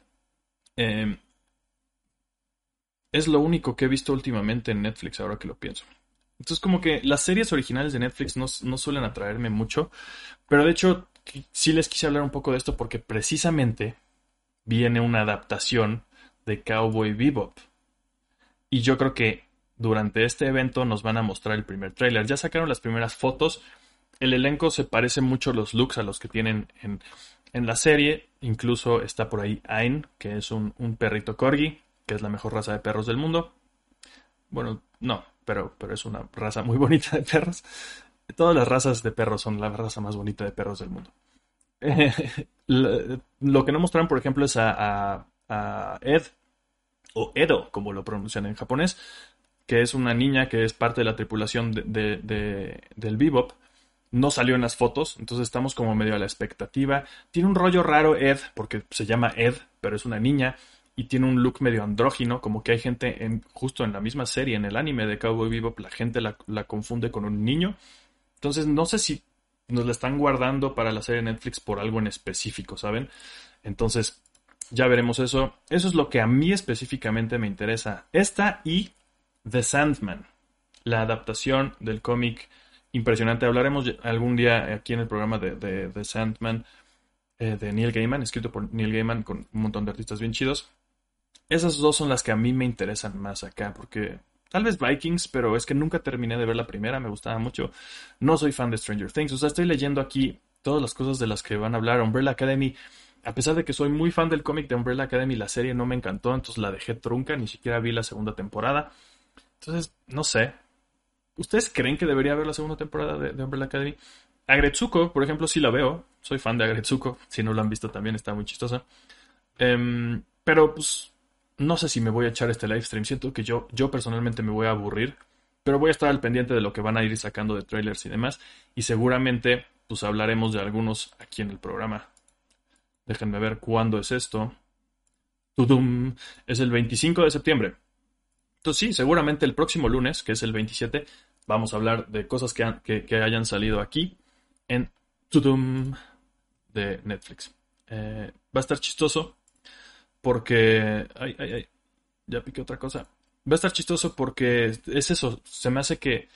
Em, es lo único que he visto últimamente en Netflix, ahora que lo pienso. Entonces, como que las series originales de Netflix no, suelen atraerme mucho. Pero de hecho, sí les quise hablar un poco de esto porque precisamente viene una adaptación de Cowboy Bebop. Y yo creo que durante este evento nos van a mostrar el primer tráiler. Ya sacaron las primeras fotos. El elenco se parece mucho a los looks a los que tienen en, la serie. Incluso está por ahí Ain, que es un, un perrito corgi, que es la mejor raza de perros del mundo. Bueno, no, pero, pero es una raza muy [laughs] bonita de perros. Todas las razas de perros son la raza más bonita de perros del mundo. [laughs] lo que no mostraron, por ejemplo, es a, Ed, o Edo, como lo pronuncian en japonés, que es una niña que es parte de la tripulación de, del Bebop. No salió en las fotos, entonces estamos como medio a la expectativa. Tiene un rollo raro Ed, porque se llama Ed, pero es una niña y tiene un look medio andrógino, como que hay gente en, justo en la misma serie, en el anime de Cowboy Bebop, la gente la, confunde con un niño. Entonces no sé si nos la están guardando para la serie Netflix por algo en específico, ¿saben? Entonces ya veremos eso. Eso es lo que a mí específicamente me interesa. Esta y The Sandman, la adaptación del cómic impresionante. Hablaremos algún día aquí en el programa de, The Sandman eh, de Neil Gaiman, escrito por Neil Gaiman con un montón de artistas bien chidos. Esas dos son las que a mí me interesan más acá, porque tal vez Vikings, pero es que nunca terminé de ver la primera, me gustaba mucho. No soy fan de Stranger Things, o sea, estoy leyendo aquí todas las cosas de las que van a hablar. Umbrella Academy, a pesar de que soy muy fan del cómic de Umbrella Academy, la serie no me encantó, entonces la dejé trunca, ni siquiera vi la segunda temporada. Entonces, no sé. ¿Ustedes creen que debería haber la segunda temporada de, Umbrella Academy? Agretsuko, por ejemplo, sí la veo. Soy fan de Agretsuko. Si no lo han visto también está muy chistosa. Em, pero pues no sé si me voy a echar este live stream. Siento que yo, yo personalmente me voy a aburrir. Pero voy a estar al pendiente de lo que van a ir sacando de trailers y demás. Y seguramente, pues hablaremos de algunos aquí en el programa. Déjenme ver cuándo es esto. Tudum. Es el 25 de septiembre. Entonces sí, seguramente el próximo lunes, que es el 27, vamos a hablar de cosas que, que, hayan salido aquí en Tudum de Netflix. Eh, va a estar chistoso porque... Ay, ay, ay. Ya piqué otra cosa. Va a estar chistoso porque es eso. Se me hace que...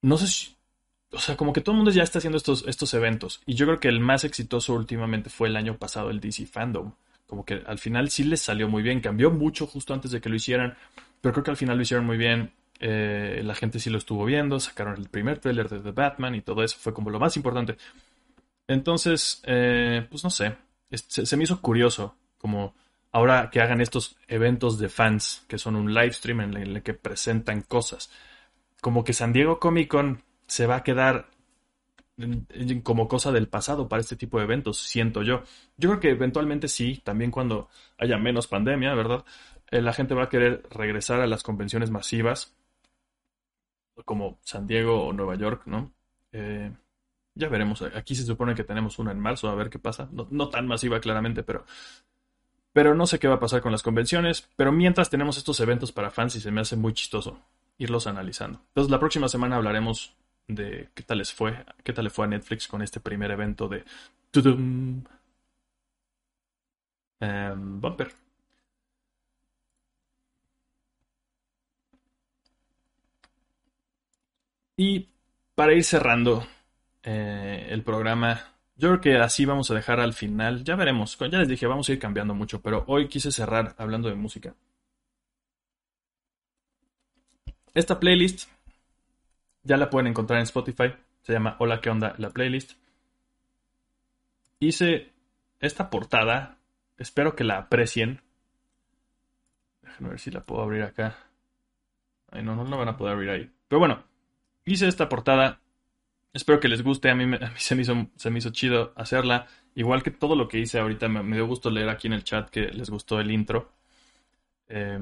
No sé si... O sea, como que todo el mundo ya está haciendo estos, estos eventos. Y yo creo que el más exitoso últimamente fue el año pasado, el DC Fandom. Como que al final sí les salió muy bien. Cambió mucho justo antes de que lo hicieran. Pero creo que al final lo hicieron muy bien. Eh, la gente sí lo estuvo viendo. Sacaron el primer trailer de The Batman y todo eso. Fue como lo más importante. Entonces, eh, pues no sé. se me hizo curioso como ahora que hagan estos eventos de fans, que son un live stream en el que presentan cosas. Como que San Diego Comic Con se va a quedar como cosa del pasado para este tipo de eventos, siento yo. Yo creo que eventualmente sí, también cuando haya menos pandemia, ¿verdad? Eh, la gente va a querer regresar a las convenciones masivas, como San Diego o Nueva York, ¿no? Eh, ya veremos. Aquí se supone que tenemos una en marzo, a ver qué pasa. No, tan masiva, claramente, pero. Pero no sé qué va a pasar con las convenciones. Pero mientras tenemos estos eventos para fans y se me hace muy chistoso irlos analizando. Entonces, la próxima semana hablaremos de qué tal les fue, qué tal le fue a Netflix con este primer evento de em, Bumper. Y para ir cerrando eh, el programa, yo creo que así vamos a dejar al final. Ya veremos. Ya les dije, vamos a ir cambiando mucho, pero hoy quise cerrar hablando de música. Esta playlist ya la pueden encontrar en Spotify. Se llama Hola, ¿qué onda? La playlist. Hice esta portada. Espero que la aprecien. Déjenme ver si la puedo abrir acá. Ay, no, no la van a poder abrir ahí. Pero bueno, hice esta portada. Espero que les guste. A mí, se, me hizo, se me hizo chido hacerla. Igual que todo lo que hice ahorita, me, dio gusto leer aquí en el chat que les gustó el intro. Eh,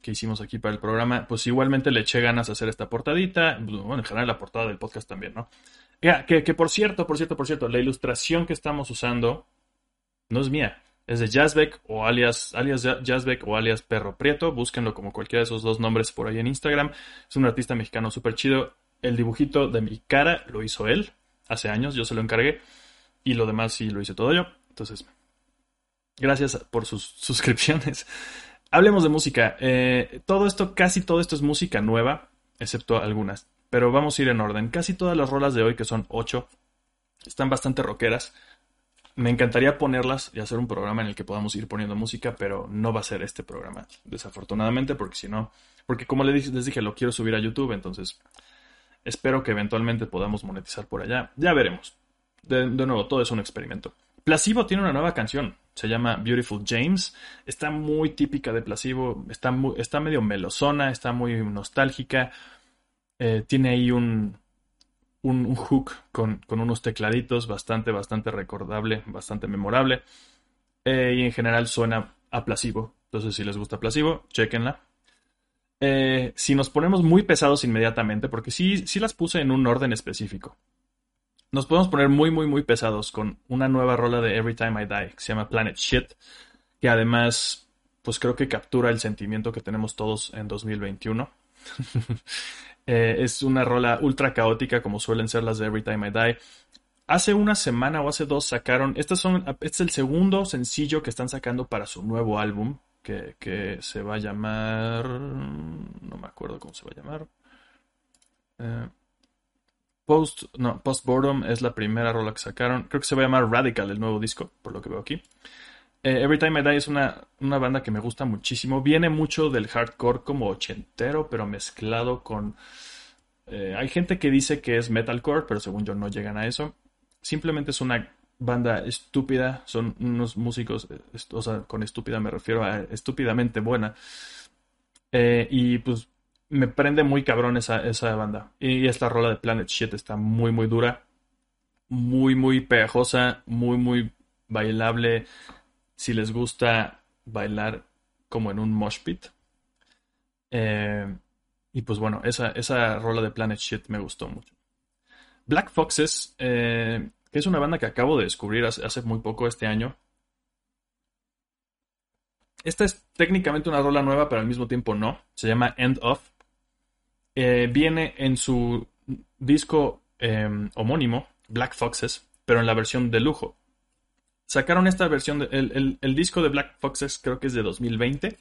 que hicimos aquí para el programa, pues igualmente le eché ganas a hacer esta portadita, pues, bueno, en general la portada del podcast también, ¿no? Ya, que, por cierto, por cierto, por cierto, la ilustración que estamos usando no es mía, es de Jazzbeck o alias, alias Jazzbeck o alias Perro Prieto, búsquenlo como cualquiera de esos dos nombres por ahí en Instagram, es un artista mexicano súper chido, el dibujito de mi cara lo hizo él, hace años, yo se lo encargué, y lo demás sí lo hice todo yo, entonces, gracias por sus [laughs] suscripciones. Hablemos de música. Eh, todo esto, casi todo esto es música nueva, excepto algunas. Pero vamos a ir en orden. Casi todas las rolas de hoy, que son ocho, están bastante rockeras. Me encantaría ponerlas y hacer un programa en el que podamos ir poniendo música, pero no va a ser este programa, desafortunadamente, porque si no, porque como les dije, lo quiero subir a YouTube, entonces espero que eventualmente podamos monetizar por allá. Ya veremos. de nuevo, todo es un experimento. Placebo tiene una nueva canción, se llama Beautiful James. Está muy típica de Placebo, está, está medio melosona, está muy nostálgica. Eh, tiene ahí un, un, hook con, unos tecladitos bastante, bastante recordable, bastante memorable. Eh, y en general suena a Placebo. Entonces, si les gusta Placebo, chequenla. Eh, si nos ponemos muy pesados inmediatamente, porque sí, sí las puse en un orden específico nos podemos poner muy, muy, muy pesados con una nueva rola de Every Time I Die que se llama Planet Shit, que además, pues creo que captura el sentimiento que tenemos todos en 2021. [laughs] Eh, es una rola ultra caótica como suelen ser las de Every Time I Die. Hace una semana o hace dos sacaron, estos son, este es el segundo sencillo que están sacando para su nuevo álbum, que, se va a llamar, no me acuerdo cómo se va a llamar. Eh, Post, no, Postboredom es la primera rola que sacaron. Creo que se va a llamar Radical, el nuevo disco, por lo que veo aquí. Eh, Every Time I Die es una, una, banda que me gusta muchísimo. Viene mucho del hardcore como ochentero, pero mezclado con... Eh, hay gente que dice que es metalcore, pero según yo no llegan a eso. Simplemente es una banda estúpida. Son unos músicos, eh, o sea, con estúpida me refiero a estúpidamente buena. y pues me prende muy cabrón esa, esa banda. Y esta rola de Planet Shit está muy, muy dura. Muy, muy pegajosa. Muy, muy bailable. Si les gusta bailar como en un mosh pit. Eh, y pues bueno, esa, esa rola de Planet Shit me gustó mucho. Black Foxes, eh, es una banda que acabo de descubrir hace, muy poco este año. Esta es técnicamente una rola nueva, pero al mismo tiempo no. Se llama End Of. Eh, viene en su disco em, homónimo, Black Foxes, pero en la versión de lujo. Sacaron esta versión, el, disco de Black Foxes creo que es de 2020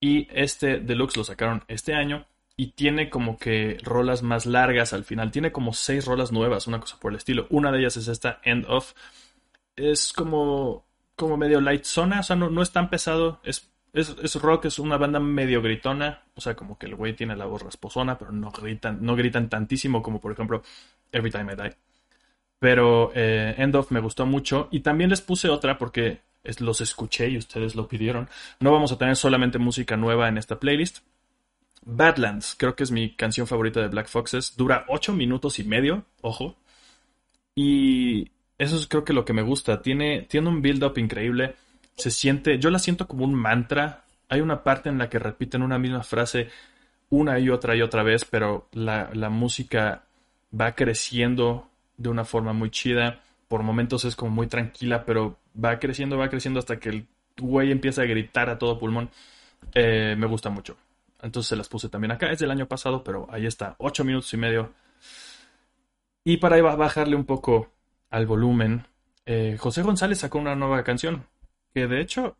y este deluxe lo sacaron este año y tiene como que rolas más largas al final. Tiene como seis rolas nuevas, una cosa por el estilo. Una de ellas es esta End of. Es como, como medio light zona, o sea, no, no es tan pesado, es es, rock, es una banda medio gritona. O sea, como que el güey tiene la voz rasposona, pero no gritan, no gritan tantísimo como por ejemplo Every Time I Die. Pero eh, End of me gustó mucho. Y también les puse otra porque los escuché y ustedes lo pidieron. No vamos a tener solamente música nueva en esta playlist. Badlands, creo que es mi canción favorita de Black Foxes. Dura 8 minutos y medio, ojo. Y eso es creo que lo que me gusta. Tiene, tiene un build-up increíble. Se siente, yo la siento como un mantra. Hay una parte en la que repiten una misma frase una y otra y otra vez, pero la, la música va creciendo de una forma muy chida. Por momentos es como muy tranquila, pero va creciendo, va creciendo hasta que el güey empieza a gritar a todo pulmón. Eh, me gusta mucho. Entonces se las puse también acá. Es del año pasado, pero ahí está. 8 minutos y medio. Y para bajarle un poco al volumen, eh, José González sacó una nueva canción. Que de hecho,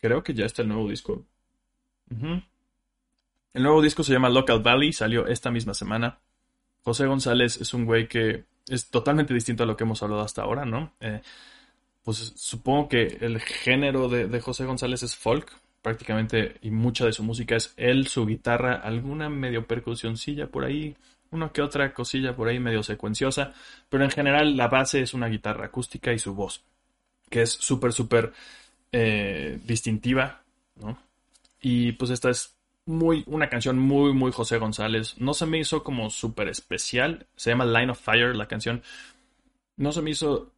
creo que ya está el nuevo disco. El nuevo disco se llama Local Valley. Salió esta misma semana. José González es un güey que es totalmente distinto a lo que hemos hablado hasta ahora, ¿no? Eh, pues supongo que el género de, José González es folk, prácticamente, y mucha de su música es él, su guitarra, alguna medio percusioncilla por ahí, una que otra cosilla por ahí medio secuenciosa, pero en general la base es una guitarra acústica y su voz, que es súper, súper eh, distintiva, ¿no? Y pues esta es muy, una canción muy, muy José González. No se me hizo como súper especial. Se llama Line of Fire la canción. No se me hizo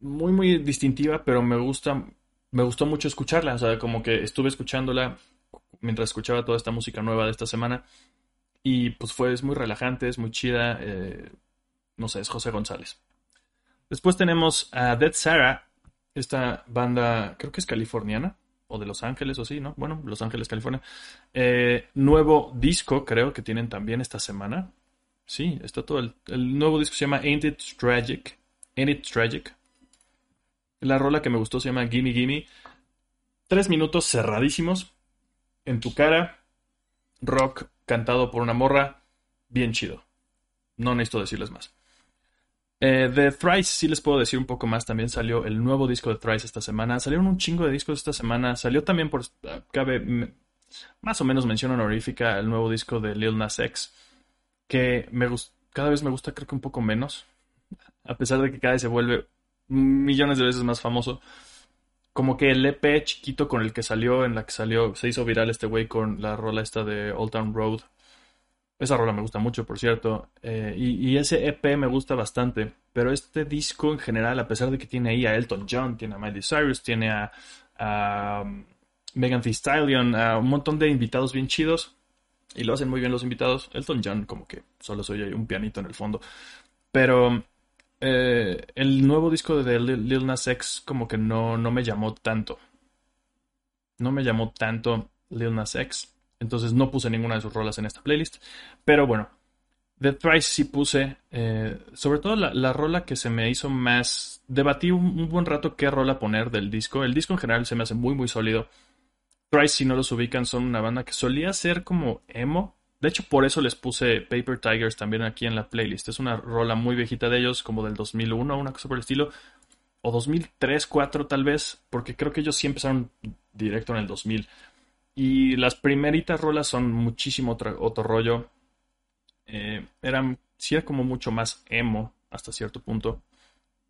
muy, muy distintiva, pero me gusta, me gustó mucho escucharla. O sea, como que estuve escuchándola mientras escuchaba toda esta música nueva de esta semana. Y pues fue, es muy relajante, es muy chida. Eh, no sé, es José González. Después tenemos a Dead Sarah, esta banda, creo que es californiana, o de Los Ángeles o sí, ¿no? Bueno, Los Ángeles, California. Eh, nuevo disco, creo que tienen también esta semana. Sí, está todo. El, el, nuevo disco se llama Ain't It Tragic. Ain't It Tragic. La rola que me gustó se llama Gimme Gimme. Tres minutos cerradísimos. En tu cara. Rock cantado por una morra. Bien chido. No necesito decirles más. Eh, de Thrice sí les puedo decir un poco más. También salió el nuevo disco de Thrice esta semana. Salieron un chingo de discos esta semana. Salió también por... Cabe más o menos mención honorífica el nuevo disco de Lil Nas X. Que me cada vez me gusta creo que un poco menos. A pesar de que cada vez se vuelve millones de veces más famoso. Como que el EP chiquito con el que salió, en la que salió, se hizo viral este güey con la rola esta de Old Town Road. Esa rola me gusta mucho, por cierto. Eh, y, ese EP me gusta bastante. Pero este disco en general, a pesar de que tiene ahí a Elton John, tiene a Miley Cyrus, tiene a, a um, Megan Thee Stallion, a un montón de invitados bien chidos. Y lo hacen muy bien los invitados. Elton John, como que solo soy un pianito en el fondo. Pero eh, el nuevo disco de Lil, Nas X como que no, no me llamó tanto. No me llamó tanto Lil Nas X. Entonces no puse ninguna de sus rolas en esta playlist. Pero bueno, The Thrice sí puse. Eh, sobre todo la, rola que se me hizo más. Debatí un, buen rato qué rola poner del disco. El disco en general se me hace muy, muy sólido. Thrice, si no los ubican, son una banda que solía ser como emo. De hecho, por eso les puse Paper Tigers también aquí en la playlist. Es una rola muy viejita de ellos, como del 2001, una cosa por el estilo. O 2003, 2004 tal vez, porque creo que ellos sí empezaron directo en el 2000. Y las primeritas rolas son muchísimo otro, rollo. Eh, eran, sí era como mucho más emo hasta cierto punto.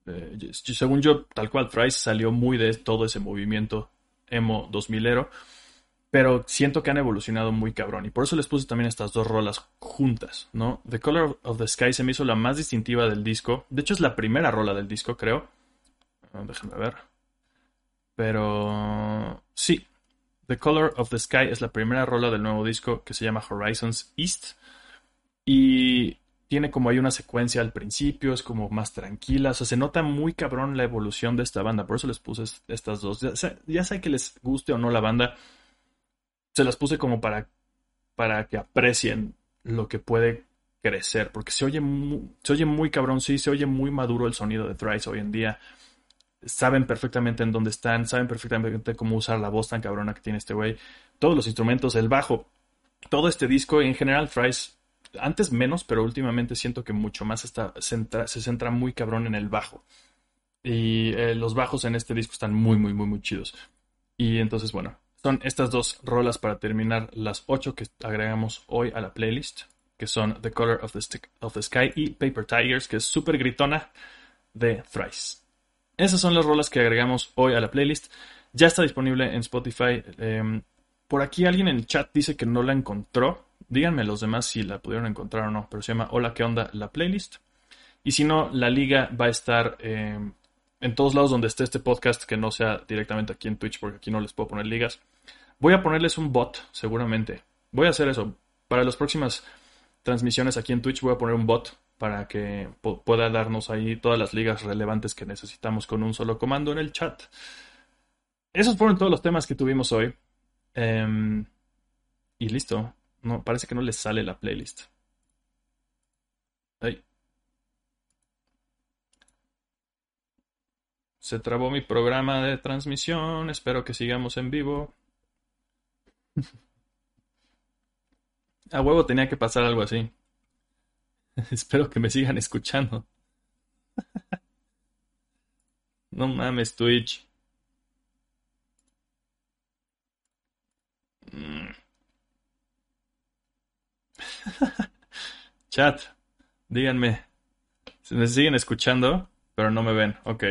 Eh, según yo, tal cual, Thrice salió muy de todo ese movimiento emo 2000ero pero siento que han evolucionado muy cabrón. Y por eso les puse también estas dos rolas juntas, ¿no? The Color of the Sky se me hizo la más distintiva del disco. De hecho, es la primera rola del disco, creo. Ah, déjenme ver. Pero... Sí. The Color of the Sky es la primera rola del nuevo disco que se llama Horizons East. Y tiene como ahí una secuencia al principio, es como más tranquila. O sea, se nota muy cabrón la evolución de esta banda. Por eso les puse estas dos. Ya, ya sé que les guste o no la banda se las puse como para, para que aprecien lo que puede crecer, porque se oye, muy, se oye muy cabrón, sí, se oye muy maduro el sonido de Thrice hoy en día. Saben perfectamente en dónde están, saben perfectamente cómo usar la voz tan cabrona que tiene este güey. Todos los instrumentos, el bajo, todo este disco, en general, Thrice, antes menos, pero últimamente siento que mucho más está, se, centra, muy cabrón en el bajo. Y eh, los bajos en este disco están muy, muy, muy, muy chidos. Y entonces, bueno, son estas dos rolas para terminar las ocho que agregamos hoy a la playlist, que son The Color of the, of the Sky y Paper Tigers, que es súper gritona de Thrice. Esas son las rolas que agregamos hoy a la playlist. Ya está disponible en Spotify. Em, por aquí alguien en el chat dice que no la encontró. Díganme los demás si la pudieron encontrar o no, pero se llama Hola, ¿qué onda? La playlist. Y si no, la liga va a estar eh, en todos lados donde esté este podcast, que no sea directamente aquí en Twitch, porque aquí no les puedo poner ligas. Voy a ponerles un bot, seguramente. Voy a hacer eso. Para las próximas transmisiones aquí en Twitch voy a poner un bot para que pueda darnos ahí todas las ligas relevantes que necesitamos con un solo comando en el chat. Esos fueron todos los temas que tuvimos hoy. Em, y listo. No, parece que no les sale la playlist. Se trabó mi programa de transmisión. Espero que sigamos en vivo. A huevo tenía que pasar algo así. [laughs] Espero que me sigan escuchando. [laughs] no mames, Twitch. Mm. [laughs] Chat, díganme. Si me siguen escuchando, pero no me ven. Ok.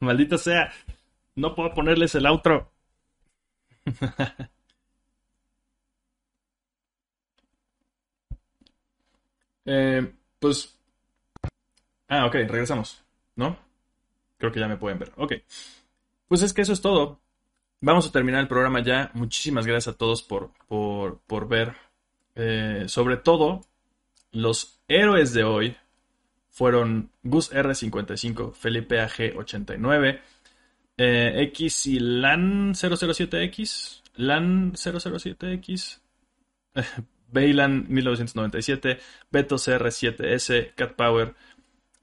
Maldito sea. No puedo ponerles el outro. [laughs] Eh, pues. Ah, ok, regresamos. ¿No? Creo que ya me pueden ver. Ok. Pues es que eso es todo. Vamos a terminar el programa ya. Muchísimas gracias a todos por, por, ver. Eh, sobre todo, los héroes de hoy fueron Gus R55, Felipe AG89, eh, X y LAN 007X, LAN 007X, Baylan 1997, Beto CR7S, Cat Power,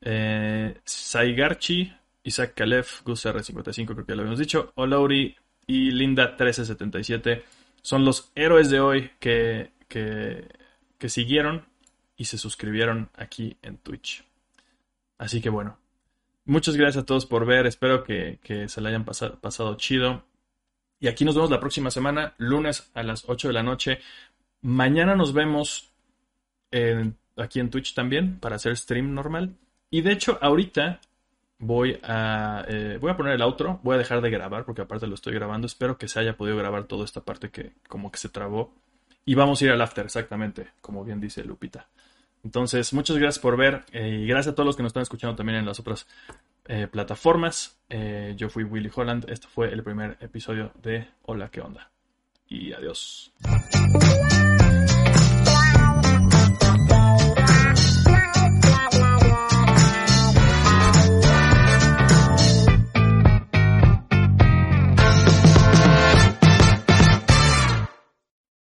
eh, Saigarchi, Isaac Kalef, Gus R55, creo que ya lo habíamos dicho, Olauri y Linda 1377 son los héroes de hoy que siguieron y se suscribieron aquí en Twitch. Así que bueno, muchas gracias a todos por ver, espero que, se la hayan pasado, chido. Y aquí nos vemos la próxima semana, lunes a las 8 de la noche. Mañana nos vemos aquí en Twitch también para hacer stream normal. Y de hecho, ahorita voy a, eh, voy a poner el outro. Voy a dejar de grabar porque aparte lo estoy grabando. Espero que se haya podido grabar toda esta parte que como que se trabó. Y vamos a ir al after, exactamente, como bien dice Lupita. Entonces, muchas gracias por ver eh, y gracias a todos los que nos están escuchando también en las otras eh, plataformas. Eh, yo fui Willy Holland, este fue el primer episodio de Hola, ¿qué onda? Y adiós.